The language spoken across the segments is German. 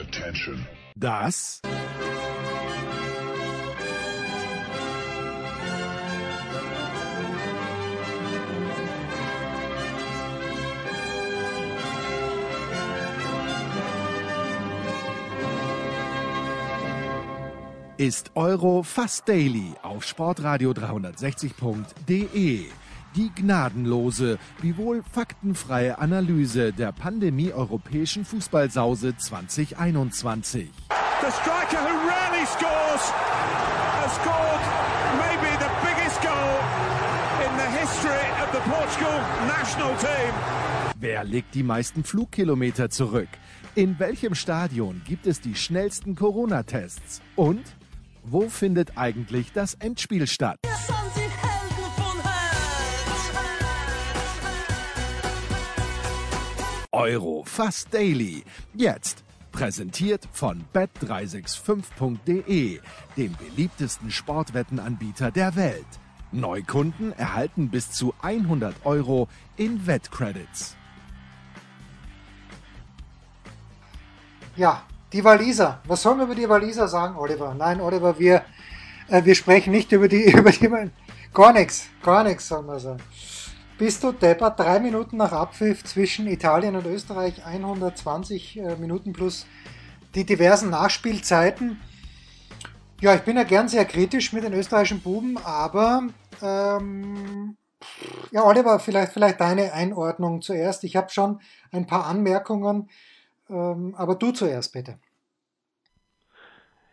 Attention. Das ist Euro Fast Daily auf Sportradio 360.de. Die gnadenlose, wiewohl faktenfreie Analyse der Pandemie europäischen Fußballsause 2021. The striker who rarely scores has scored maybe the biggest goal in the history of the Portugal national team. Wer legt die meisten Flugkilometer zurück? In welchem Stadion gibt es die schnellsten Corona-Tests? Und wo findet eigentlich das Endspiel statt? Euro Fast Daily. Jetzt präsentiert von bet365.de, dem beliebtesten Sportwettenanbieter der Welt. Neukunden erhalten bis zu 100 Euro in Wettcredits. Ja, die Waliser. Was sollen wir über die Waliser sagen, Oliver? Nein, Oliver, wir, äh, wir sprechen nicht über die, über die, gar nichts, gar nichts, sollen wir sagen. Bist du deppert? Drei Minuten nach Abpfiff zwischen Italien und Österreich, 120 äh, Minuten plus die diversen Nachspielzeiten. Ja, ich bin ja gern sehr kritisch mit den österreichischen Buben, aber ähm, ja, Oliver, vielleicht, vielleicht deine Einordnung zuerst. Ich habe schon ein paar Anmerkungen, ähm, aber du zuerst bitte.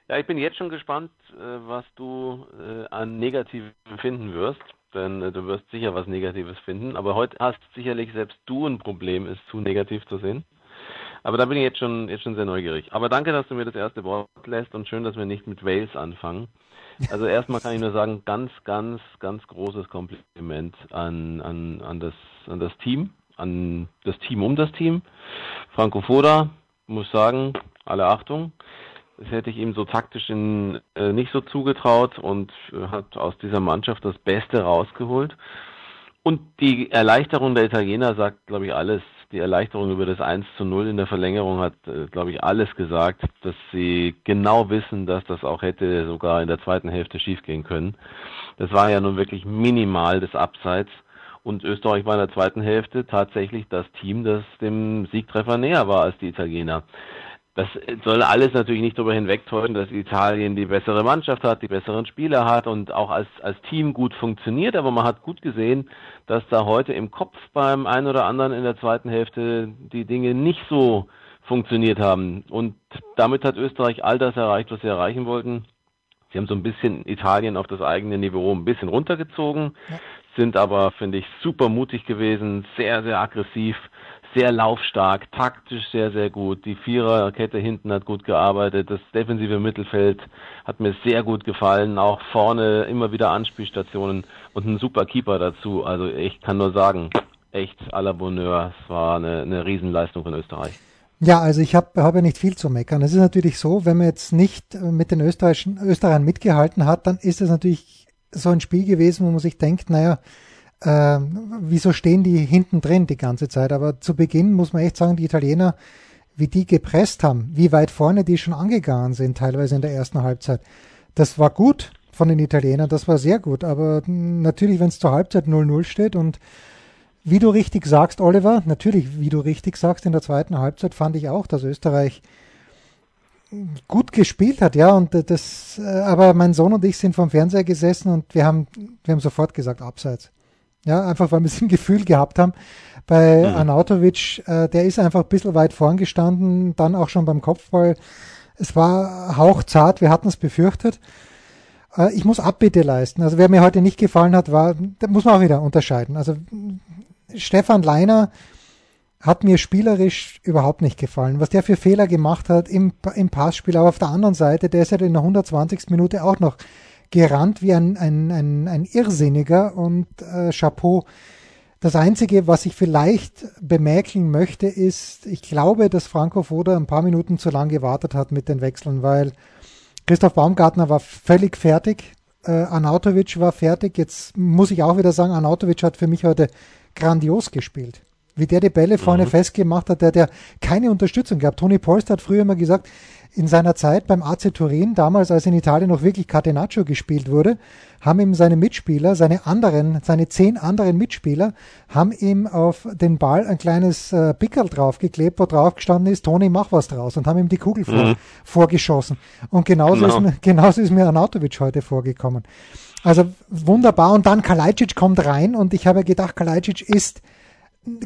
Ja, ich bin jetzt schon gespannt, äh, was du äh, an Negativen finden wirst denn äh, du wirst sicher was Negatives finden. Aber heute hast sicherlich selbst du ein Problem, es zu negativ zu sehen. Aber da bin ich jetzt schon, jetzt schon sehr neugierig. Aber danke, dass du mir das erste Wort lässt und schön, dass wir nicht mit Wales anfangen. Also erstmal kann ich nur sagen, ganz, ganz, ganz großes Kompliment an, an, an, das, an das Team, an das Team um das Team. Franco Foda, muss sagen, alle Achtung. Das hätte ich ihm so taktisch in, äh, nicht so zugetraut und äh, hat aus dieser Mannschaft das Beste rausgeholt. Und die Erleichterung der Italiener sagt, glaube ich, alles. Die Erleichterung über das 1 zu 0 in der Verlängerung hat, äh, glaube ich, alles gesagt, dass sie genau wissen, dass das auch hätte sogar in der zweiten Hälfte schiefgehen können. Das war ja nun wirklich minimal des Abseits. Und Österreich war in der zweiten Hälfte tatsächlich das Team, das dem Siegtreffer näher war als die Italiener. Das soll alles natürlich nicht darüber hinwegtäuschen, dass Italien die bessere Mannschaft hat, die besseren Spieler hat und auch als, als Team gut funktioniert. Aber man hat gut gesehen, dass da heute im Kopf beim einen oder anderen in der zweiten Hälfte die Dinge nicht so funktioniert haben. Und damit hat Österreich all das erreicht, was sie erreichen wollten. Sie haben so ein bisschen Italien auf das eigene Niveau ein bisschen runtergezogen, ja. sind aber, finde ich, super mutig gewesen, sehr, sehr aggressiv sehr laufstark, taktisch sehr, sehr gut. Die Viererkette hinten hat gut gearbeitet. Das defensive Mittelfeld hat mir sehr gut gefallen. Auch vorne immer wieder Anspielstationen und ein super Keeper dazu. Also ich kann nur sagen, echt à la Bonheur. Es war eine, eine Riesenleistung von Österreich. Ja, also ich habe hab ja nicht viel zu meckern. Es ist natürlich so, wenn man jetzt nicht mit den Österreichern mitgehalten hat, dann ist es natürlich so ein Spiel gewesen, wo man sich denkt, naja, äh, wieso stehen die hinten drin die ganze Zeit? Aber zu Beginn muss man echt sagen, die Italiener, wie die gepresst haben, wie weit vorne die schon angegangen sind, teilweise in der ersten Halbzeit. Das war gut von den Italienern, das war sehr gut. Aber natürlich, wenn es zur Halbzeit 0-0 steht und wie du richtig sagst, Oliver, natürlich, wie du richtig sagst, in der zweiten Halbzeit fand ich auch, dass Österreich gut gespielt hat, ja, und das, äh, aber mein Sohn und ich sind vom Fernseher gesessen und wir haben, wir haben sofort gesagt, abseits. Ja, einfach weil wir es im Gefühl gehabt haben. Bei mhm. Anautovic, äh, der ist einfach ein bisschen weit vorn gestanden, dann auch schon beim Kopfball. Es war hauchzart, wir hatten es befürchtet. Äh, ich muss Abbitte leisten. Also wer mir heute nicht gefallen hat, war, da muss man auch wieder unterscheiden. Also Stefan Leiner hat mir spielerisch überhaupt nicht gefallen. Was der für Fehler gemacht hat im, im Passspiel, aber auf der anderen Seite, der ist ja in der 120. Minute auch noch gerannt wie ein, ein, ein, ein Irrsinniger und äh, Chapeau. Das Einzige, was ich vielleicht bemerken möchte, ist, ich glaube, dass Franco Foda ein paar Minuten zu lang gewartet hat mit den Wechseln, weil Christoph Baumgartner war völlig fertig, äh, Anautovic war fertig. Jetzt muss ich auch wieder sagen, Anautovic hat für mich heute grandios gespielt. wie der die Bälle vorne mhm. festgemacht hat, der, der keine Unterstützung gab. Toni Polster hat früher immer gesagt, in seiner Zeit beim AC Turin, damals als in Italien noch wirklich Catenaccio gespielt wurde, haben ihm seine Mitspieler, seine anderen, seine zehn anderen Mitspieler, haben ihm auf den Ball ein kleines äh, Pickel draufgeklebt, wo drauf gestanden ist, Toni, mach was draus und haben ihm die Kugel vor, mhm. vorgeschossen. Und genauso, genau. ist mir, genauso ist mir Arnautovic heute vorgekommen. Also wunderbar. Und dann Kalajdzic kommt rein und ich habe gedacht, Kalajdzic ist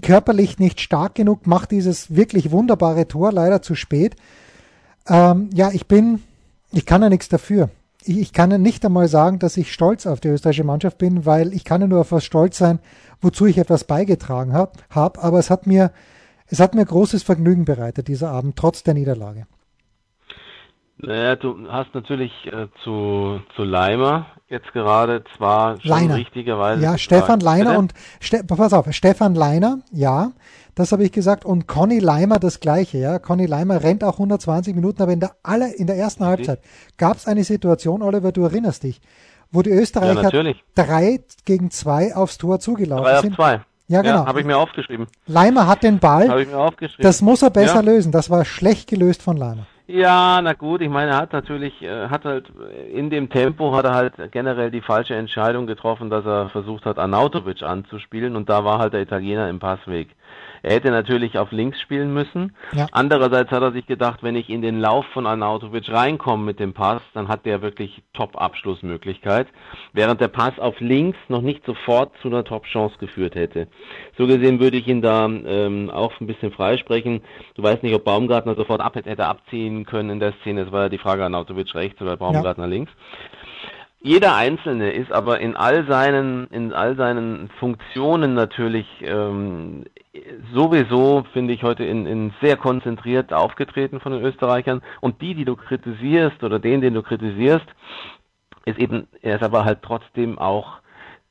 körperlich nicht stark genug, macht dieses wirklich wunderbare Tor leider zu spät. Ähm, ja, ich bin, ich kann ja nichts dafür. Ich, ich kann ja nicht einmal sagen, dass ich stolz auf die österreichische Mannschaft bin, weil ich kann ja nur auf was stolz sein, wozu ich etwas beigetragen habe. Hab, aber es hat mir, es hat mir großes Vergnügen bereitet, dieser Abend, trotz der Niederlage. Naja, du hast natürlich äh, zu, zu Leimer jetzt gerade zwar schon Leiner. richtigerweise. Ja, Stefan Leiner und Ste pass auf, Stefan Leiner, ja, das habe ich gesagt und Conny Leimer das gleiche, ja. Conny Leimer rennt auch 120 Minuten, aber in der aller in der ersten okay. Halbzeit gab es eine Situation, Oliver, du erinnerst dich, wo die Österreicher ja, drei gegen zwei aufs Tor zugelaufen drei sind. Auf zwei. Ja, genau. Ja, habe ich mir aufgeschrieben. Leimer hat den Ball. Habe ich mir aufgeschrieben. Das muss er besser ja. lösen. Das war schlecht gelöst von Leimer. Ja, na gut, ich meine, er hat natürlich, äh, hat halt in dem Tempo hat er halt generell die falsche Entscheidung getroffen, dass er versucht hat, Arnautovic anzuspielen und da war halt der Italiener im Passweg. Er hätte natürlich auf links spielen müssen. Ja. Andererseits hat er sich gedacht, wenn ich in den Lauf von Arnautovic reinkomme mit dem Pass, dann hat der wirklich Top-Abschlussmöglichkeit, während der Pass auf links noch nicht sofort zu einer Top-Chance geführt hätte. So gesehen würde ich ihn da ähm, auch ein bisschen freisprechen. Du weißt nicht, ob Baumgartner sofort ab hätte abziehen können in der Szene. Es war ja die Frage Arnautovic rechts oder Baumgartner ja. links. Jeder Einzelne ist aber in all seinen, in all seinen Funktionen natürlich ähm, sowieso, finde ich, heute in, in sehr konzentriert aufgetreten von den Österreichern. Und die, die du kritisierst oder den, den du kritisierst, ist eben, er ist aber halt trotzdem auch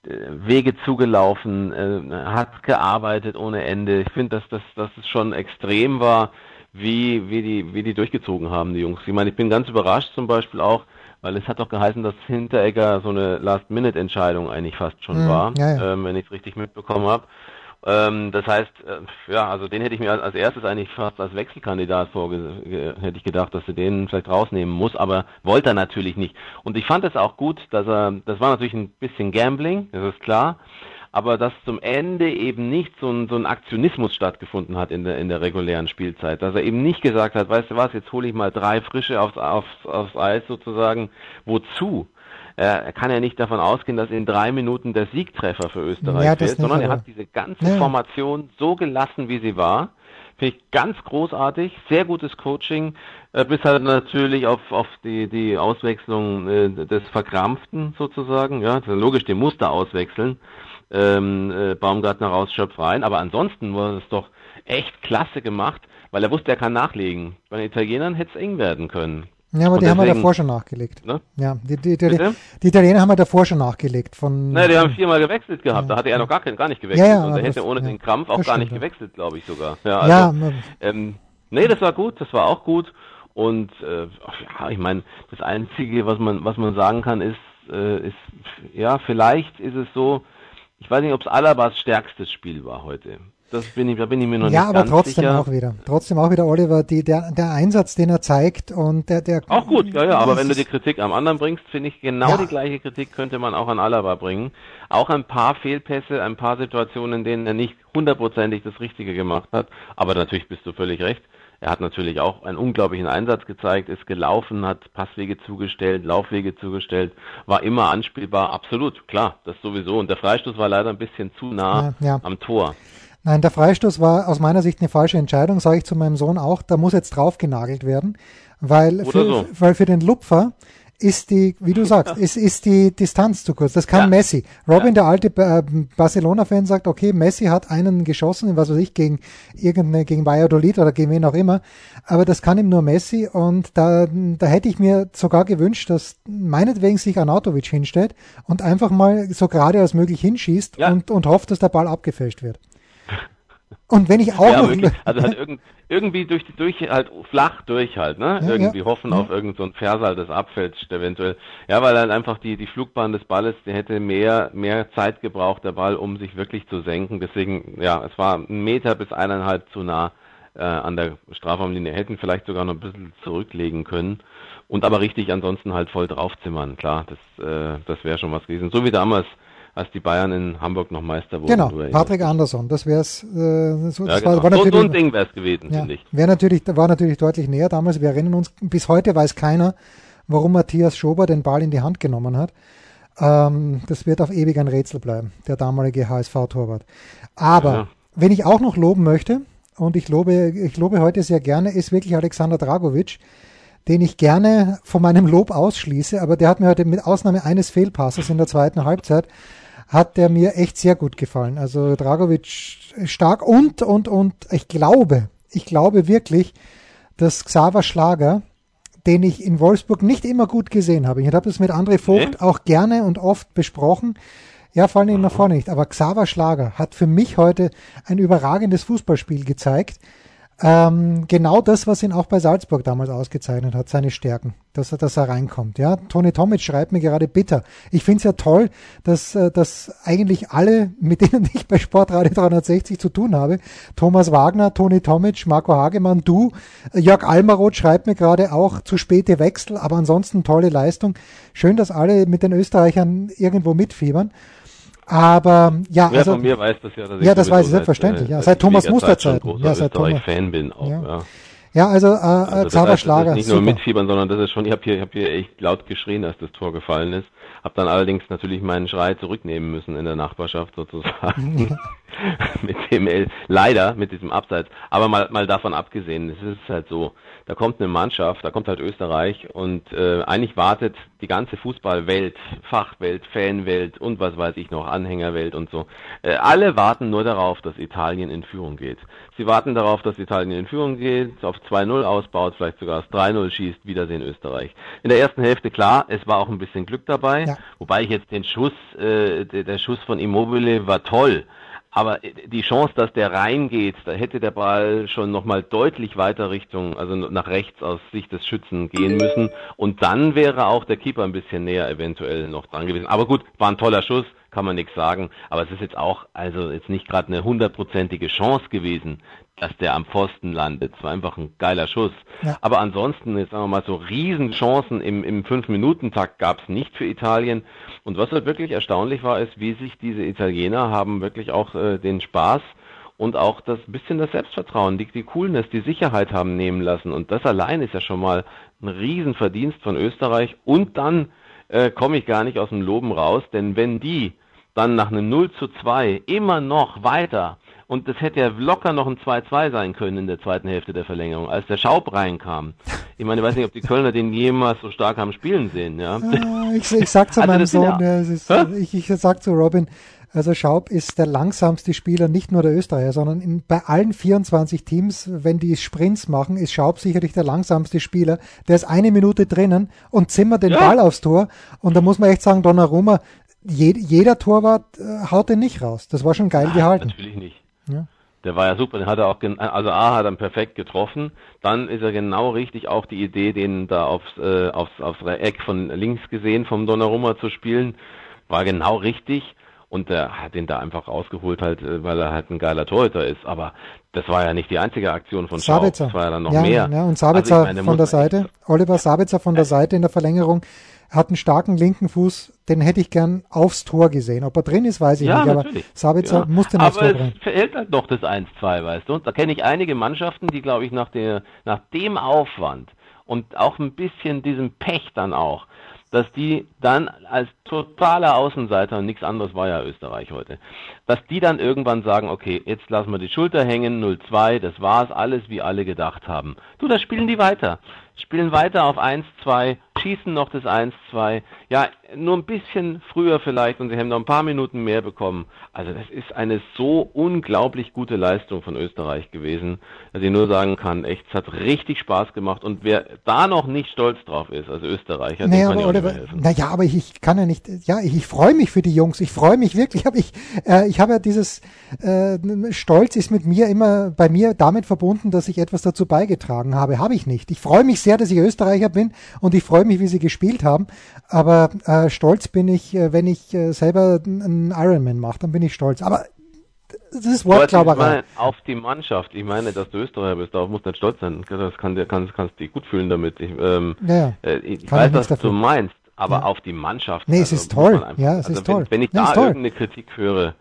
äh, Wege zugelaufen, äh, hat gearbeitet ohne Ende. Ich finde, dass das, dass es schon extrem war, wie, wie, die, wie die durchgezogen haben, die Jungs. Ich meine, ich bin ganz überrascht zum Beispiel auch, weil es hat doch geheißen, dass Hinteregger so eine Last-Minute-Entscheidung eigentlich fast schon mhm, war, ja, ja. Ähm, wenn ich es richtig mitbekommen habe. Ähm, das heißt, äh, ja, also den hätte ich mir als, erstes eigentlich fast als Wechselkandidat vorge hätte ich gedacht, dass er den vielleicht rausnehmen muss, aber wollte er natürlich nicht. Und ich fand es auch gut, dass er, das war natürlich ein bisschen Gambling, das ist klar, aber dass zum Ende eben nicht so ein, so ein Aktionismus stattgefunden hat in der, in der regulären Spielzeit. Dass er eben nicht gesagt hat, weißt du was, jetzt hole ich mal drei Frische aufs, aufs, aufs Eis sozusagen. Wozu? Er kann ja nicht davon ausgehen, dass in drei Minuten der Siegtreffer für Österreich ja, wird, sondern er hat diese ganze ja. Formation so gelassen, wie sie war. Finde ich ganz großartig, sehr gutes Coaching, äh, bis halt natürlich auf, auf die, die Auswechslung äh, des Verkrampften sozusagen. Ja, logisch, den musste auswechseln ähm, äh, Baumgartner raus, Schöpf rein. Aber ansonsten war es doch echt klasse gemacht, weil er wusste, er kann nachlegen. Bei den Italienern hätte es eng werden können. Ja, aber und die deswegen, haben wir davor schon nachgelegt. Ne? Ja, die, die, die, die, Italiener haben wir davor schon nachgelegt. Von, naja, die haben viermal gewechselt gehabt. Ja, da hatte er noch gar, gar nicht gewechselt. Ja, ja, und er hätte ohne den Krampf auch gar nicht gewechselt, glaube ich sogar. Ja, also, ja ähm, nee, das war gut, das war auch gut. Und äh, ja, ich meine, das Einzige, was man, was man sagen kann, ist, äh, ist, ja, vielleicht ist es so, ich weiß nicht, ob es Alabas stärkstes Spiel war heute. Das bin ich, da bin ich mir noch ja, nicht ganz sicher. Ja, aber trotzdem auch wieder. Trotzdem auch wieder Oliver, die, der, der Einsatz, den er zeigt und der, der. Auch gut, ja, ja, aber wenn du die Kritik am anderen bringst, finde ich genau ja. die gleiche Kritik könnte man auch an Alaba bringen. Auch ein paar Fehlpässe, ein paar Situationen, in denen er nicht hundertprozentig das Richtige gemacht hat. Aber natürlich bist du völlig recht. Er hat natürlich auch einen unglaublichen Einsatz gezeigt, ist gelaufen, hat Passwege zugestellt, Laufwege zugestellt, war immer anspielbar, absolut, klar, das sowieso. Und der Freistoß war leider ein bisschen zu nah ja, ja. am Tor. Nein, der Freistoß war aus meiner Sicht eine falsche Entscheidung, sage ich zu meinem Sohn auch. Da muss jetzt drauf genagelt werden, weil, für, so. weil für den Lupfer ist die, wie du sagst, ist, ist die Distanz zu kurz. Das kann ja. Messi. Robin, ja. der alte äh, Barcelona-Fan, sagt, okay, Messi hat einen geschossen, was weiß ich, gegen irgendeine, gegen Valladolid oder gegen wen auch immer. Aber das kann ihm nur Messi und da, da hätte ich mir sogar gewünscht, dass meinetwegen sich Anatovic hinstellt und einfach mal so gerade als möglich hinschießt ja. und, und hofft, dass der Ball abgefälscht wird. Und wenn ich auch ja, wirklich, also halt irgend, irgendwie durch die durch halt flach durch halt, ne? Ja, irgendwie ja. hoffen auf irgend so ein Versal, das abfälscht eventuell. Ja, weil halt einfach die die Flugbahn des Balles, der hätte mehr mehr Zeit gebraucht der Ball, um sich wirklich zu senken. Deswegen ja, es war ein Meter bis eineinhalb zu nah äh, an der Strafraumlinie. Hätten vielleicht sogar noch ein bisschen zurücklegen können. Und aber richtig ansonsten halt voll draufzimmern. Klar, das äh, das wäre schon was gewesen. So wie damals als die Bayern in Hamburg noch Meister wurden. genau, Patrick Andersson, das wäre es, äh, so, Ja, genau. war, war ein natürlich, Ding wäre es gewesen, ja, finde ich. wäre natürlich, war natürlich deutlich näher damals. Wir erinnern uns, bis heute weiß keiner, warum Matthias Schober den Ball in die Hand genommen hat. Ähm, das wird auf ewig ein Rätsel bleiben, der damalige HSV-Torwart. Aber Ja. wenn ich auch noch loben möchte, und ich lobe, ich lobe heute sehr gerne, ist wirklich Alexander Dragovic, den ich gerne von meinem Lob ausschließe, aber der hat mir heute mit Ausnahme eines Fehlpasses in der zweiten Halbzeit, hat der mir echt sehr gut gefallen. Also Dragovic stark und, und, und ich glaube, ich glaube wirklich, dass Xaver Schlager, den ich in Wolfsburg nicht immer gut gesehen habe, ich habe das mit André Vogt Nee? auch gerne und oft besprochen, ja, vor allem nach vorne nicht, aber Xaver Schlager hat für mich heute ein überragendes Fußballspiel gezeigt. Ähm, genau das, was ihn auch bei Salzburg damals ausgezeichnet hat, seine Stärken, dass er, dass er reinkommt. Ja, Toni Tomic schreibt mir gerade bitter. Ich finde es ja toll, dass, äh, dass eigentlich alle, mit denen ich bei Sportradio 360 zu tun habe, Thomas Wagner, Toni Tomic, Marco Hagemann, du, äh, Jörg Almaroth schreibt mir gerade auch zu späte Wechsel, aber ansonsten tolle Leistung. Schön, dass alle mit den Österreichern irgendwo mitfiebern. Aber ja, Wer also von mir weiß das ja, dass ich Ja, das weiß ich selbstverständlich, Seit, ja, äh, seit Thomas Schwiegerzeit schon Musterzeiten. großer Ja, seit Thomas- Österreich-Fan bin auch, Ja. ja. ja, also, äh, Also das Xaver heißt, das Schlager, ist nicht nur super. mitfiebern, sondern das ist schon, ich habe hier, ich hab hier echt laut geschrien, als das Tor gefallen ist. Hab dann allerdings natürlich meinen Schrei zurücknehmen müssen in der Nachbarschaft sozusagen. mit dem El leider mit diesem Abseits. Aber mal, mal davon abgesehen, es ist halt so, da kommt eine Mannschaft, da kommt halt Österreich und äh, eigentlich wartet die ganze Fußballwelt, Fachwelt, Fanwelt und was weiß ich noch, Anhängerwelt und so. Äh, alle warten nur darauf, dass Italien in Führung geht. Sie warten darauf, dass Italien in Führung geht, auf 2-0 ausbaut, vielleicht sogar das 3-0 schießt, Wiedersehen Österreich. In der ersten Hälfte klar, es war auch ein bisschen Glück dabei, Ja. wobei ich jetzt den Schuss, äh, der, der Schuss von Immobile war toll. Aber die Chance, dass der reingeht, da hätte der Ball schon nochmal deutlich weiter Richtung, also nach rechts aus Sicht des Schützen gehen müssen. Und dann wäre auch der Keeper ein bisschen näher eventuell noch dran gewesen. Aber gut, war ein toller Schuss, kann man nichts sagen. Aber es ist jetzt auch, also jetzt nicht gerade eine hundertprozentige Chance gewesen, dass der am Pfosten landet. Es war einfach ein geiler Schuss. Ja. Aber ansonsten, jetzt sagen wir mal so, Riesenchancen im, im Fünf-Minuten-Takt gab es nicht für Italien. Und was halt wirklich erstaunlich war, ist, wie sich diese Italiener haben wirklich auch äh, den Spaß und auch das bisschen das Selbstvertrauen, die, die Coolness, die Sicherheit haben nehmen lassen. Und das allein ist ja schon mal ein Riesenverdienst von Österreich. Und dann äh, komme ich gar nicht aus dem Loben raus, denn wenn die dann nach einem 0 zu 2 immer noch weiter und das hätte ja locker noch ein 2-2 sein können in der zweiten Hälfte der Verlängerung, als der Schaub reinkam. Ich meine, ich weiß nicht, ob die Kölner den jemals so stark haben spielen sehen, ja. Ah, ich, ich sag zu Also meinem Sohn, ja- ist, ich, ich sag zu Robin, also Schaub ist der langsamste Spieler, nicht nur der Österreicher, sondern in, bei allen 24 Teams, wenn die Sprints machen, ist Schaub sicherlich der langsamste Spieler. Der ist eine Minute drinnen und zimmert den Ja. Ball aufs Tor. Und da muss man echt sagen, Donnarumma, je, jeder Torwart äh, haut den nicht raus. Das war schon geil gehalten. Natürlich nicht. Ja. Der war ja super, den hat er auch, also A hat er perfekt getroffen, dann ist er genau richtig auch die Idee, den da aufs, äh, aufs, aufs Eck von links gesehen vom Donnarumma zu spielen, war genau richtig und der hat den da einfach rausgeholt halt, äh, weil er halt ein geiler Torhüter ist, aber das war ja nicht die einzige Aktion von Sabitzer. das war ja dann noch ja, mehr. Ja, und Sabitzer Also meine, von der Seite, Oliver Sabitzer von der Seite in der Verlängerung, hat einen starken linken Fuß, den hätte ich gern aufs Tor gesehen. Ob er drin ist, weiß ich Ja, nicht, aber natürlich. Sabitzer Ja. muss den aufs Aber Tor bringen. es verhält halt noch das 1-2, weißt du. Und da kenne ich einige Mannschaften, die, glaube ich, nach, der, nach dem Aufwand und auch ein bisschen diesem Pech dann auch, dass die dann als totaler Außenseiter, und nichts anderes war ja Österreich heute, dass die dann irgendwann sagen, okay, jetzt lassen wir die Schulter hängen, 0-2, das war's alles, wie alle gedacht haben. Du, da spielen die weiter. spielen weiter auf 1-2, schießen noch das 1-2. Ja, nur ein bisschen früher vielleicht und sie haben noch ein paar Minuten mehr bekommen. Also das ist eine so unglaublich gute Leistung von Österreich gewesen, dass ich nur sagen kann, echt, es hat richtig Spaß gemacht und wer da noch nicht stolz drauf ist, also Österreicher, naja, dem kann aber, Oliver, Naja, aber ich, ich, kann ja nicht, ja, ich, ich freue mich für die Jungs, ich freue mich wirklich, aber ich, äh, ich habe ja dieses äh, Stolz ist mit mir immer bei mir damit verbunden, dass ich etwas dazu beigetragen habe. Habe ich nicht. Ich freue mich sehr, dass ich Österreicher bin und ich freue mich, wie sie gespielt haben. Aber äh, stolz bin ich, äh, wenn ich äh, selber einen Ironman mache, dann bin ich stolz. Aber das ist Wortklauberei. Auf die Mannschaft. Ich meine, dass du Österreicher bist, darauf musst du nicht stolz sein. Das kann, kannst, kannst dich gut fühlen damit. Ich, ähm, ja, äh, ich weiß, was dafür. du meinst, aber ja. auf die Mannschaft. Nee, es also, ist toll. Einfach, ja, es also ist wenn, toll. Wenn ich nee, da irgendeine Kritik höre,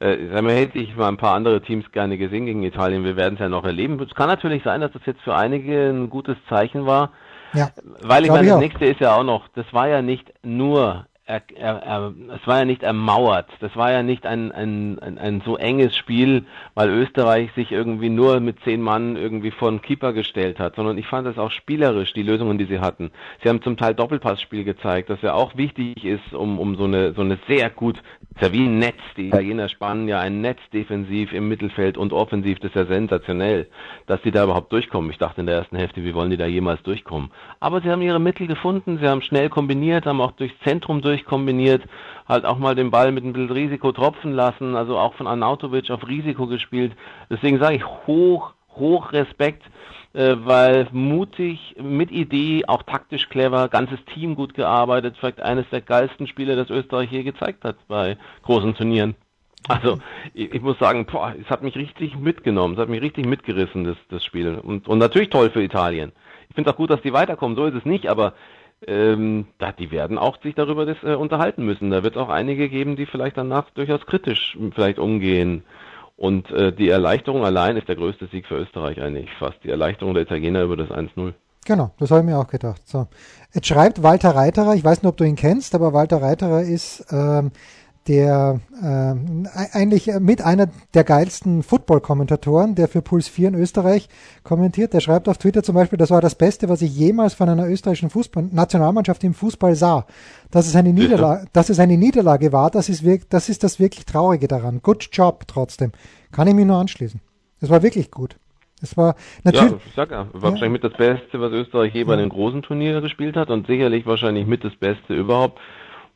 äh, sagen wir, hätte ich mal ein paar andere Teams gerne gesehen gegen Italien. Wir werden es ja noch erleben. Es kann natürlich sein, dass das jetzt für einige ein gutes Zeichen war. Ja, Weil ich meine, das nächste ist ja auch noch, das war ja nicht nur er, er, er, es war ja nicht ermauert, das war ja nicht ein, ein, ein, ein, so enges Spiel, weil Österreich sich irgendwie nur mit zehn Mann irgendwie vor den Keeper gestellt hat, sondern ich fand es auch spielerisch, die Lösungen, die sie hatten. Sie haben zum Teil Doppelpassspiel gezeigt, das ja auch wichtig ist, um, um so eine so eine sehr gut, ist ja wie ein Netz, die Italiener spannen ja ein Netz defensiv im Mittelfeld und offensiv, das ist ja sensationell, dass sie da überhaupt durchkommen. Ich dachte in der ersten Hälfte, wie wollen die da jemals durchkommen? Aber sie haben ihre Mittel gefunden, sie haben schnell kombiniert, haben auch durchs Zentrum durch durchkombiniert, halt auch mal den Ball mit ein bisschen Risiko tropfen lassen, also auch von Arnautovic auf Risiko gespielt. Deswegen sage ich hoch, hoch Respekt, äh, weil mutig, mit Idee, auch taktisch clever, ganzes Team gut gearbeitet, vielleicht eines der geilsten Spiele, das Österreich je gezeigt hat bei großen Turnieren. Also ich, ich, muss sagen, boah, es hat mich richtig mitgenommen, es hat mich richtig mitgerissen, das, das Spiel. Und, und natürlich toll für Italien. Ich finde es auch gut, dass die weiterkommen, so ist es nicht, aber ähm, da, die werden auch sich darüber das, äh, unterhalten müssen. Da wird es auch einige geben, die vielleicht danach durchaus kritisch vielleicht umgehen. Und äh, die Erleichterung allein ist der größte Sieg für Österreich eigentlich fast. Die Erleichterung der Italiener über das 1-0. Genau, das habe ich mir auch gedacht. So. Jetzt schreibt Walter Reiterer, ich weiß nicht, ob du ihn kennst, aber Walter Reiterer ist ähm, der äh, eigentlich mit einer der geilsten Football-Kommentatoren, der für Puls 4 in Österreich kommentiert. Der schreibt auf Twitter zum Beispiel, das war das Beste, was ich jemals von einer österreichischen Fußball Nationalmannschaft im Fußball sah. Dass es eine Niederlage, dass es eine Niederlage war, das ist, wirklich, das ist das wirklich Traurige daran. Good job trotzdem. Kann ich mich nur anschließen. Es war wirklich gut. Es war natürlich. Ja, ich sag ja, war ja. wahrscheinlich mit das Beste, was Österreich je bei den großen Turnieren gespielt hat und sicherlich wahrscheinlich mit das Beste überhaupt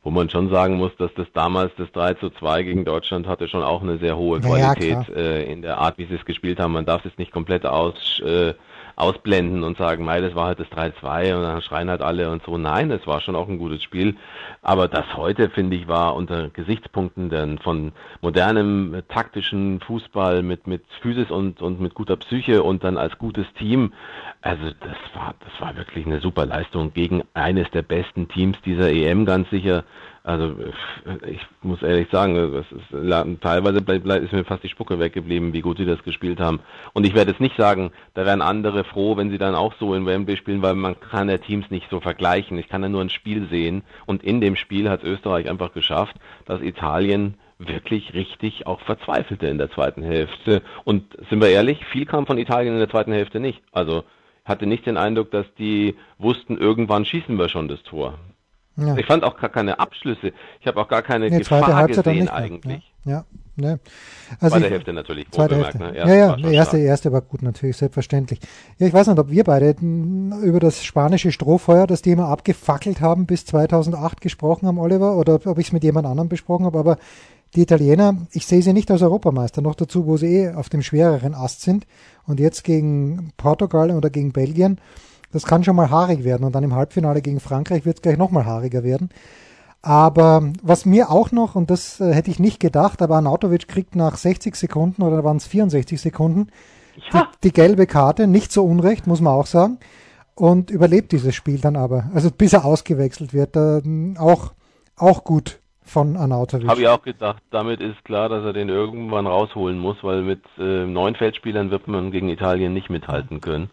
wo man schon sagen muss, dass das damals das 3 zu 2 gegen Deutschland hatte schon auch eine sehr hohe Qualität ja, äh, in der Art, wie sie es gespielt haben. Man darf es nicht komplett aus, äh, ausblenden und sagen, mei, das war halt das 3-2 und dann schreien halt alle und so. Nein, es war schon auch ein gutes Spiel. Aber das heute, finde ich, war unter Gesichtspunkten denn von modernem taktischen Fußball mit, mit Physis und, und mit guter Psyche und dann als gutes Team. Also das war, das war wirklich eine super Leistung gegen eines der besten Teams dieser EM ganz sicher. Also ich muss ehrlich sagen, das ist, teilweise ist mir fast die Spucke weggeblieben, wie gut sie das gespielt haben. Und ich werde jetzt nicht sagen, da wären andere froh, wenn sie dann auch so in Wembley spielen, weil man kann ja Teams nicht so vergleichen. Ich kann ja nur ein Spiel sehen und in dem Spiel hat Österreich einfach geschafft, dass Italien wirklich richtig auch verzweifelte in der zweiten Hälfte. Und sind wir ehrlich, viel kam von Italien in der zweiten Hälfte nicht. Also hatte nicht den Eindruck, dass die wussten, irgendwann schießen wir schon das Tor. Ja. Ich fand auch gar keine Abschlüsse. Ich habe auch gar keine nee, Gefahr Halbzeit gesehen eigentlich. Ja, ja ne. Also Zweite ich, Hälfte natürlich. Zweite Hälfte. Ne? Ja, ja, die erste, erste war gut natürlich, selbstverständlich. Ja, ich weiß nicht, ob wir beide über das spanische Strohfeuer, das die immer abgefackelt haben, bis 2008 gesprochen haben, Oliver, oder ob ich es mit jemand anderem besprochen habe, aber die Italiener, ich sehe sie nicht als Europameister, noch dazu, wo sie eh auf dem schwereren Ast sind und jetzt gegen Portugal oder gegen Belgien das kann schon mal haarig werden und dann im Halbfinale gegen Frankreich wird es gleich nochmal haariger werden. Aber was mir auch noch, und das äh, hätte ich nicht gedacht, aber Anautovic kriegt nach 60 Sekunden oder waren es 64 Sekunden ja. die, die, gelbe Karte, nicht so unrecht, muss man auch sagen, und überlebt dieses Spiel dann aber. Also bis er ausgewechselt wird, äh, auch, auch gut von Anautovic. Habe ich auch gedacht, damit ist klar, dass er den irgendwann rausholen muss, weil mit äh, neun Feldspielern wird man gegen Italien nicht mithalten können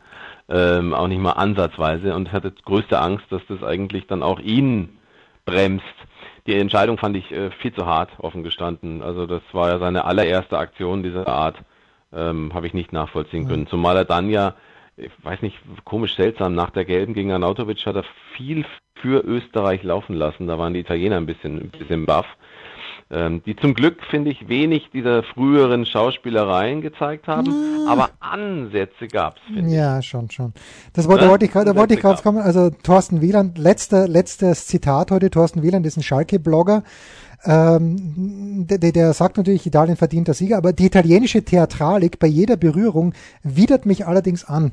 ähm, auch nicht mal ansatzweise und hatte größte Angst, dass das eigentlich dann auch ihn bremst. Die Entscheidung fand ich äh, viel zu hart, offen gestanden. Also das war ja seine allererste Aktion dieser Art, ähm, habe ich nicht nachvollziehen können. Zumal er dann ja ich weiß nicht, komisch seltsam, nach der Gelben gegen Arnautovic hat er viel für Österreich laufen lassen. Da waren die Italiener ein bisschen, ein bisschen baff. Ähm, die zum Glück, finde ich, wenig dieser früheren Schauspielereien gezeigt haben, ja. aber Ansätze gab es. Ja, schon, schon. Das wollte, ja? wollte ich, da wollte ich gerade kommen. Also Thorsten Wieland, letzter, letztes Zitat heute, Thorsten Wieland ist ein Schalke-Blogger. Ähm, der, der sagt natürlich, Italien verdient der Sieger, aber die italienische Theatralik bei jeder Berührung widert mich allerdings an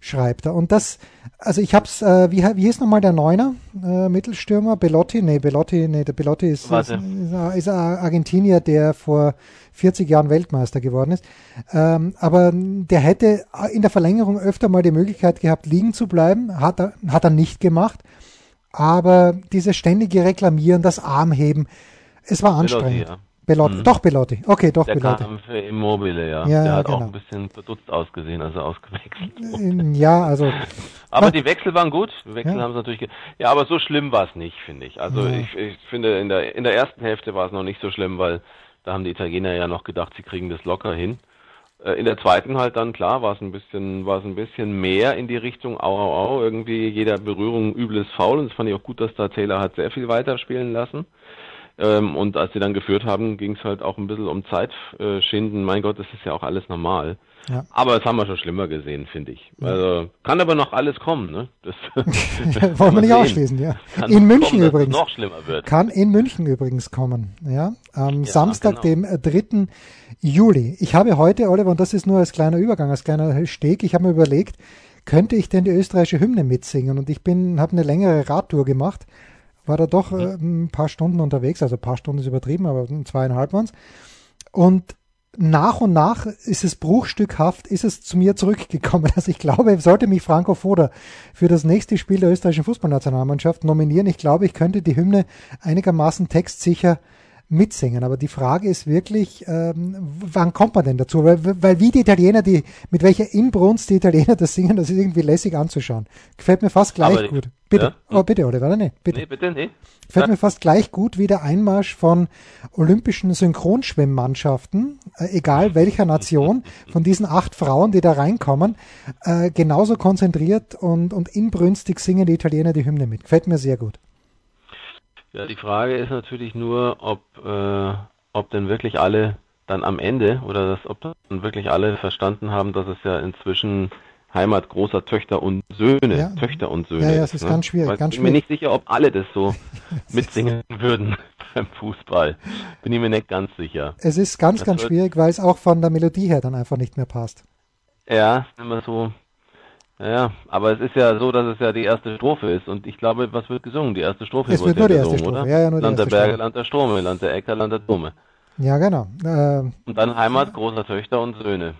schreibt er. Und das, also ich hab's, äh, wie, wie hieß nochmal der Neuner äh, Mittelstürmer? Belotti? Nee, Belotti, nee, der Belotti ist, ist, ist, ist Argentinier, der vor 40 Jahren Weltmeister geworden ist. Ähm, aber der hätte in der Verlängerung öfter mal die Möglichkeit gehabt, liegen zu bleiben. Hat er, hat er nicht gemacht. Aber dieses ständige Reklamieren, das Armheben, es war anstrengend. Belotti, ja. Belotti, hm. doch Belotti. Okay, doch der Belotti. Kam für Immobile, ja. ja der hat genau. auch ein bisschen verdutzt ausgesehen, als er ausgewechselt wurde. Ja, also. aber die Wechsel waren gut. Wechsel ja. haben es natürlich. Ja, aber so schlimm war es nicht, finde ich. Also ja. ich, ich finde, in der, in der ersten Hälfte war es noch nicht so schlimm, weil da haben die Italiener ja noch gedacht, sie kriegen das locker hin. Äh, in der zweiten halt dann, klar, war es ein bisschen, war es ein bisschen mehr in die Richtung au, au, au, irgendwie jeder Berührung übles Foul und das fand ich auch gut, dass da Taylor hat sehr viel weiterspielen lassen. Ähm, und als sie dann geführt haben, ging es halt auch ein bisschen um Zeitschinden. Mein Gott, das ist ja auch alles normal. Ja. Aber das haben wir schon schlimmer gesehen, finde ich. Also kann aber noch alles kommen, ne? Das wollen wir nicht sehen. ausschließen, ja. Kann in München kommen, übrigens. noch schlimmer wird. Kann in München übrigens kommen, ja. Am ja, Samstag, genau. dem 3. Äh, Juli. Ich habe heute, Oliver, und das ist nur als kleiner Übergang, als kleiner Steg, ich habe mir überlegt, könnte ich denn die österreichische Hymne mitsingen? Und ich bin, habe eine längere Radtour gemacht war da doch äh, ein paar Stunden unterwegs, also ein paar Stunden ist übertrieben, aber zweieinhalb waren es. Und nach und nach ist es bruchstückhaft, ist es zu mir zurückgekommen. Also ich glaube, sollte mich Franco Foda für das nächste Spiel der österreichischen Fußballnationalmannschaft nominieren, ich glaube, ich könnte die Hymne einigermaßen textsicher mitsingen. Aber die Frage ist wirklich, ähm, wann kommt man denn dazu? Weil, weil wie die Italiener, die, mit welcher Inbrunst die Italiener das singen, das ist irgendwie lässig anzuschauen. Gefällt mir fast gleich Aber, gut. Bitte. Ja? Oh, bitte, Oliver, nee, bitte. Nee, bitte, nee. Gefällt ja. mir fast gleich gut wie der Einmarsch von olympischen Synchronschwimmmannschaften, äh, egal welcher Nation, von diesen acht Frauen, die da reinkommen, äh, genauso konzentriert und, und inbrünstig singen die Italiener die Hymne mit. Gefällt mir sehr gut. Ja, die Frage ist natürlich nur, ob, äh, ob denn wirklich alle dann am Ende oder dass, ob dann wirklich alle verstanden haben, dass es ja inzwischen Heimat großer Töchter und Söhne, ja. Töchter und Söhne. Ja, ja, es ist ne? ganz schwierig. Ganz ich bin mir nicht sicher, ob alle das so mitsingen würden beim Fußball. Bin ich mir nicht ganz sicher. Es ist ganz, das ganz schwierig, weil es auch von der Melodie her dann einfach nicht mehr passt. Ja, immer so ja, aber es ist ja so, dass es ja die erste Strophe ist und ich glaube, was wird gesungen? Die erste Strophe es wird, nur die gesungen, erste Strophe. oder? Ja, ja, nur Land der Berge, Land der Strome, Land der Äcker, Land der Dome. Ja, genau. Äh, und dann Heimat großer Töchter und Söhne.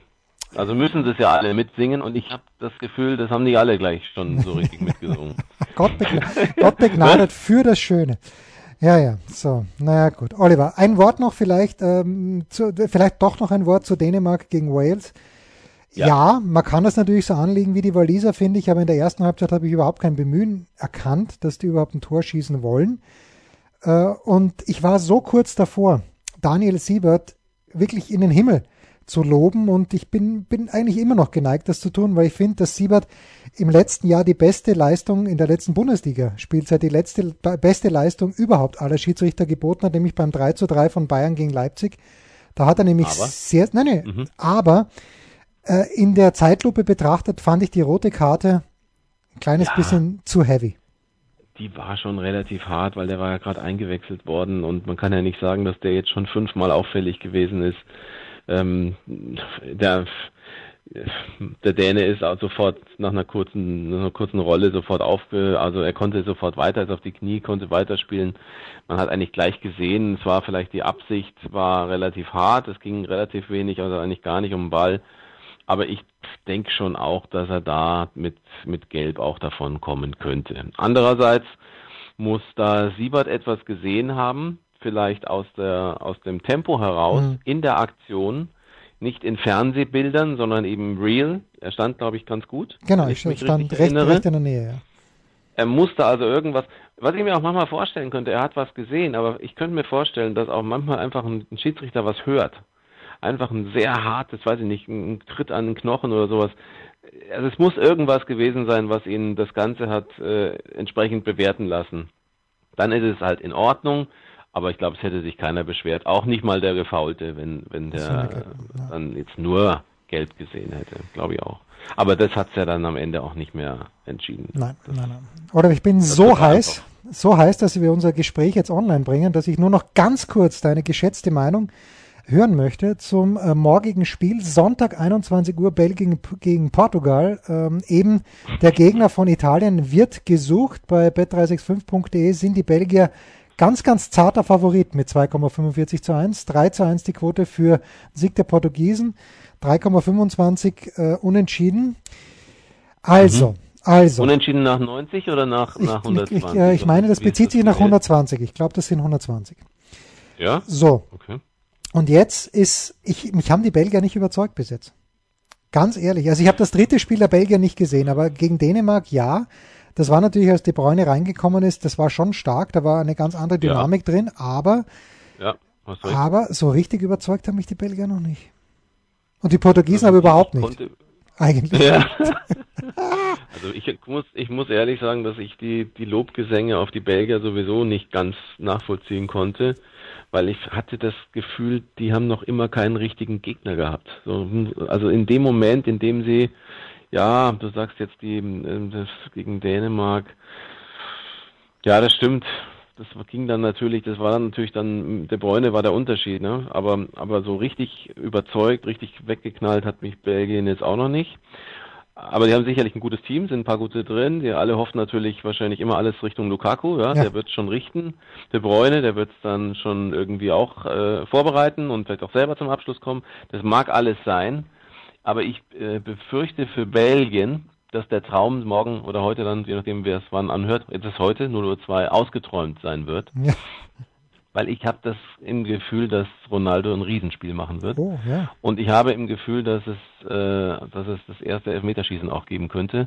Also müssen sie es ja alle mitsingen und ich habe das Gefühl, das haben die alle gleich schon so richtig mitgesungen. Gott, begnadet, Gott begnadet für das Schöne. Ja, ja, so, naja, gut. Oliver, ein Wort noch vielleicht, ähm, zu, vielleicht doch noch ein Wort zu Dänemark gegen Wales. Ja. ja. man kann das natürlich so anlegen wie die Waliser, finde ich, aber in der ersten Halbzeit habe ich überhaupt kein Bemühen erkannt, dass die überhaupt ein Tor schießen wollen. Äh, und ich war so kurz davor, Daniel Siebert wirklich in den Himmel zu loben und ich bin, bin eigentlich immer noch geneigt, das zu tun, weil ich finde, dass Siebert im letzten Jahr die beste Leistung in der letzten Bundesliga-Spielzeit, die letzte beste Leistung überhaupt aller Schiedsrichter geboten hat, nämlich beim 3 zu 3 von Bayern gegen Leipzig. Da hat er nämlich aber? sehr, nein, nein, mhm. aber äh, in der Zeitlupe betrachtet fand ich die rote Karte ein kleines ja, bisschen zu heavy. Die war schon relativ hart, weil der war ja gerade eingewechselt worden und man kann ja nicht sagen, dass der jetzt schon fünfmal auffällig gewesen ist. Ähm, der, der Däne ist auch sofort nach einer kurzen, nach einer kurzen Rolle sofort aufge, also er konnte sofort weiter, ist auf die Knie, konnte weiterspielen. Man hat eigentlich gleich gesehen, es war vielleicht die Absicht, war relativ hart, es ging relativ wenig, also eigentlich gar nicht um den Ball. Aber ich denke schon auch, dass er da mit, mit Gelb auch davon kommen könnte. Andererseits muss da Siebert etwas gesehen haben, vielleicht aus, der, aus dem Tempo heraus, mhm. in der Aktion, nicht in Fernsehbildern, sondern eben real. Er stand, glaube ich, ganz gut. Genau, ich, stand recht, recht, in der Nähe, ja. Er musste also irgendwas, was ich mir auch manchmal vorstellen könnte, er hat was gesehen, aber ich könnte mir vorstellen, dass auch manchmal einfach ein Schiedsrichter was hört einfach ein sehr hartes, weiß ich nicht, ein Tritt an den Knochen oder sowas. also es muss irgendwas gewesen sein, was ihn das Ganze hat äh, entsprechend bewerten lassen. Dann ist es halt in Ordnung, aber ich glaube, es hätte sich keiner beschwert. Auch nicht mal der Gefaulte, wenn, wenn der ja. dann jetzt nur Geld gesehen hätte, glaube ich auch. Aber das hat es ja dann am Ende auch nicht mehr entschieden. Nein, das, nein, nein. Oder ich bin so heiß, einfach. so heiß, dass wir unser Gespräch jetzt online bringen, dass ich nur noch ganz kurz deine geschätzte Meinung hören möchte zum äh, morgigen Spiel. Sonntag 21 Uhr Belgien gegen Portugal. Ähm, eben der Gegner von Italien wird gesucht. Bei bet365.de sind die Belgier ganz, ganz zarter Favorit mit 2,45 zu 1. 3 zu 1 die Quote für Sieg der Portugiesen. 3,25 äh, unentschieden. Also, mhm. also. Unentschieden nach 90 oder nach, ich, nach 120? Ich, äh, ich meine, das bezieht sich nach 120. Ich glaube, das sind 120. Ja? So. Okay. Und jetzt ist, ich, mich haben die Belgier nicht überzeugt bis jetzt. Ganz ehrlich. Also ich habe das dritte Spiel der Belgier nicht gesehen, aber gegen Dänemark ja. Das war natürlich, als die Bräune reingekommen ist, das war schon stark, da war eine ganz andere Dynamik ja. drin, aber, ja, aber so richtig überzeugt haben mich die Belgier noch nicht. Und die Portugiesen also aber überhaupt nicht. Konnte, Eigentlich. Ja. also ich muss, ich muss ehrlich sagen, dass ich die, die Lobgesänge auf die Belgier sowieso nicht ganz nachvollziehen konnte weil ich hatte das Gefühl, die haben noch immer keinen richtigen Gegner gehabt. So, also in dem Moment, in dem sie, ja, du sagst jetzt die ähm, das gegen Dänemark, ja, das stimmt. Das ging dann natürlich, das war dann natürlich dann, der Bräune war der Unterschied, ne? Aber, aber so richtig überzeugt, richtig weggeknallt hat mich Belgien jetzt auch noch nicht. Aber die haben sicherlich ein gutes Team, sind ein paar gute drin. Die alle hoffen natürlich wahrscheinlich immer alles Richtung Lukaku, ja, ja. der wird schon richten. Der Bräune, der wird es dann schon irgendwie auch äh, vorbereiten und vielleicht auch selber zum Abschluss kommen. Das mag alles sein, aber ich äh, befürchte für Belgien, dass der Traum morgen oder heute dann, je nachdem wer es wann anhört, jetzt ist heute 0.02 Uhr ausgeträumt sein wird. Ja weil ich habe das im Gefühl, dass Ronaldo ein Riesenspiel machen wird. Oh, ja. Und ich habe im Gefühl, dass es, äh, dass es das erste Elfmeterschießen auch geben könnte.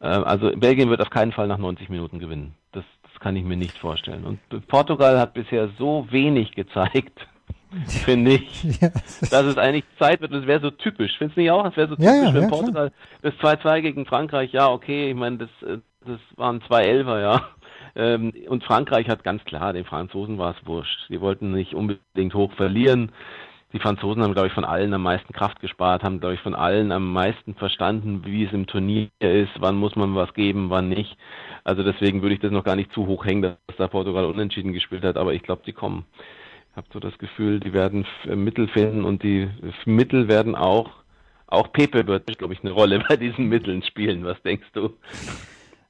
Äh, also Belgien wird auf keinen Fall nach 90 Minuten gewinnen. Das, das kann ich mir nicht vorstellen. Und Portugal hat bisher so wenig gezeigt, finde ich, ja, dass es eigentlich Zeit wird. Das wäre so typisch. Findest du nicht auch? Es wäre so typisch, ja, ja, wenn Portugal klar. das 2-2 gegen Frankreich, ja, okay, ich meine, das, äh, das waren zwei Elfer, ja. Ähm, und Frankreich hat ganz klar, den Franzosen war es wurscht. Sie wollten nicht unbedingt hoch verlieren. Die Franzosen haben, glaube ich, von allen am meisten Kraft gespart, haben, glaube ich, von allen am meisten verstanden, wie es im Turnier ist, wann muss man was geben, wann nicht. Also deswegen würde ich das noch gar nicht zu hoch hängen, dass da Portugal unentschieden gespielt hat, aber ich glaube, die kommen. Ich habe so das Gefühl, die werden Mittel finden und die Mittel werden auch, auch Pepe wird, glaube ich, eine Rolle bei diesen Mitteln spielen. Was denkst du?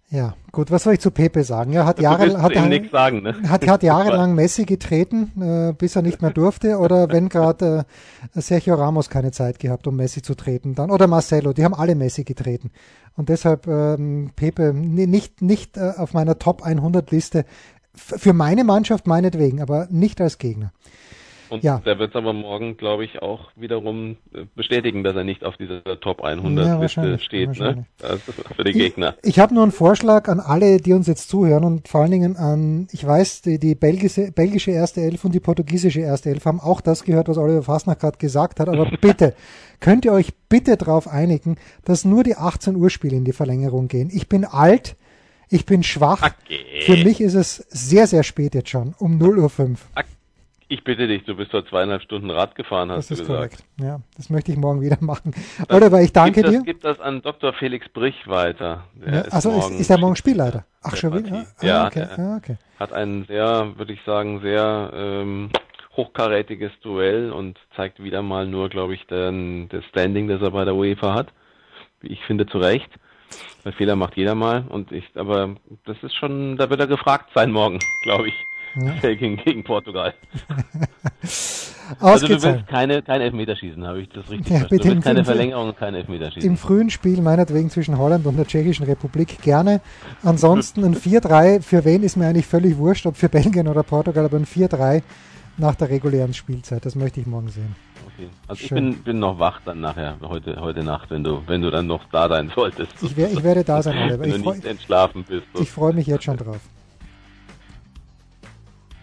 Ja, gut, was soll ich zu Pepe sagen? Er hat, Jahre, hat, sagen, ne? hat, hat jahrelang Messi getreten, äh, bis er nicht mehr durfte, oder wenn gerade äh, Sergio Ramos keine Zeit gehabt, um Messi zu treten, dann oder Marcelo, die haben alle Messi getreten. Und deshalb ähm, Pepe nicht, nicht äh, auf meiner Top 100 Liste, für meine Mannschaft meinetwegen, aber nicht als Gegner. Und ja. der wird es aber morgen, glaube ich, auch wiederum äh, bestätigen, dass er nicht auf dieser Top 100 ja, steht, ne? für die Gegner. Ich, ich habe nur einen Vorschlag an alle, die uns jetzt zuhören und vor allen Dingen an, ich weiß, die, die belgische, belgische erste Elf und die portugiesische erste Elf haben auch das gehört, was Oliver Fasnach gerade gesagt hat, aber bitte, könnt ihr euch bitte darauf einigen, dass nur die 18 Uhr Spiele in die Verlängerung gehen. Ich bin alt, ich bin schwach. Okay. Für mich ist es sehr, sehr spät jetzt schon, um 0 Uhr 5. Okay. Ich bitte dich, du bist vor zweieinhalb Stunden Rad gefahren, hast das ist du gesagt. Korrekt. Ja, das möchte ich morgen wieder machen. Oliver, ich danke gib dir. Das, gib das an Dr. Felix Brich weiter. Ja, ist also ist, ist er morgen Spielleiter? Ach, schon wieder? Ah, ja, okay. Ah, okay. hat ein sehr, würde ich sagen, sehr ähm, hochkarätiges Duell und zeigt wieder mal nur, glaube ich, den, das Standing, das er bei der UEFA hat. Ich finde, zu Recht. Weil Fehler macht jeder mal und ich, aber das ist schon, da wird er gefragt sein morgen, glaube ich. Gegen, gegen Portugal. also du willst keine, kein Elfmeterschießen, habe ich das richtig ja, verstanden. Du willst keine Verlängerung und kein Elfmeterschießen. Im frühen Spiel meinetwegen zwischen Holland und der Tschechischen Republik gerne. Ansonsten ein 4-3, für wen ist mir eigentlich völlig wurscht, ob für Belgien oder Portugal, aber ein 4-3 nach der regulären Spielzeit. Das möchte ich morgen sehen. Okay. Also Schön. ich bin, bin noch wach dann nachher, heute, heute Nacht, wenn du, wenn du dann noch da sein solltest. Ich, wär, ich werde da sein, Oliver. Wenn ich du nicht entschlafen bist. Ich freue mich jetzt schon drauf.